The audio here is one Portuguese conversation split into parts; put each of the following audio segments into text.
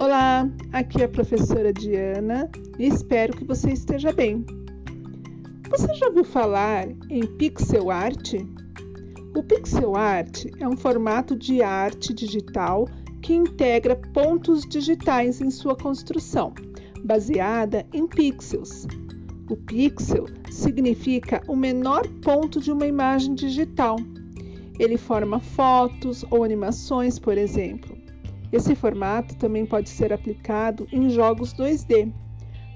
Olá, aqui é a professora Diana e espero que você esteja bem. Você já ouviu falar em pixel art? O pixel art é um formato de arte digital que integra pontos digitais em sua construção, baseada em pixels. O pixel significa o menor ponto de uma imagem digital. Ele forma fotos ou animações, por exemplo. Esse formato também pode ser aplicado em jogos 2D.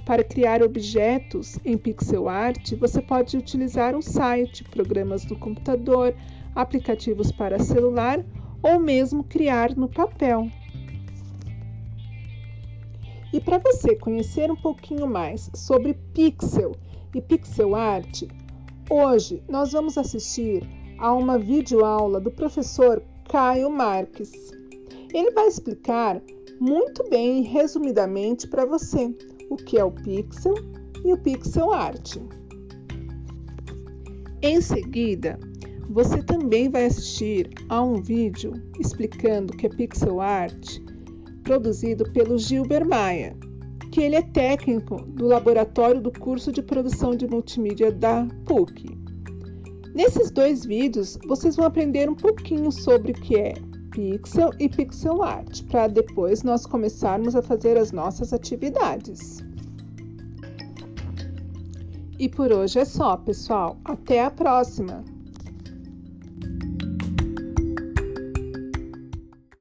Para criar objetos em pixel art, você pode utilizar um site, programas do computador, aplicativos para celular ou mesmo criar no papel. E para você conhecer um pouquinho mais sobre pixel e pixel art, hoje nós vamos assistir a uma videoaula do professor Caio Marques. Ele vai explicar muito bem e resumidamente para você o que é o pixel e o pixel art. Em seguida, você também vai assistir a um vídeo explicando o que é pixel art, produzido pelo Gilber Maia, que ele é técnico do laboratório do curso de produção de multimídia da PUC. Nesses dois vídeos, vocês vão aprender um pouquinho sobre o que é pixel e pixel art, para depois nós começarmos a fazer as nossas atividades. E por hoje é só, pessoal. Até a próxima!